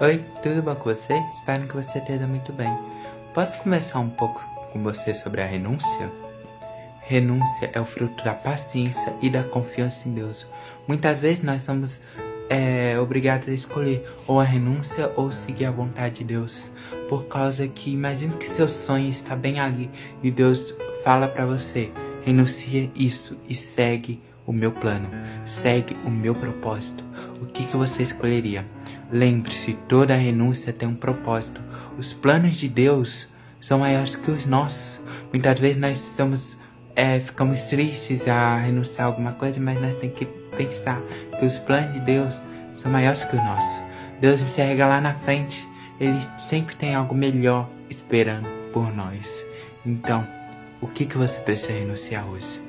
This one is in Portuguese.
Oi, tudo bom com você? Espero que você esteja muito bem. Posso começar um pouco com você sobre a renúncia? Renúncia é o fruto da paciência e da confiança em Deus. Muitas vezes nós somos é, obrigados a escolher ou a renúncia ou seguir a vontade de Deus, por causa que imagine que seu sonho está bem ali e Deus fala para você: renuncia isso e segue o meu plano, segue o meu propósito. O que, que você escolheria? Lembre-se, toda renúncia tem um propósito. Os planos de Deus são maiores que os nossos. Muitas vezes nós somos, é, ficamos tristes a renunciar a alguma coisa, mas nós temos que pensar que os planos de Deus são maiores que os nossos. Deus enxerga lá na frente. Ele sempre tem algo melhor esperando por nós. Então, o que, que você precisa renunciar hoje?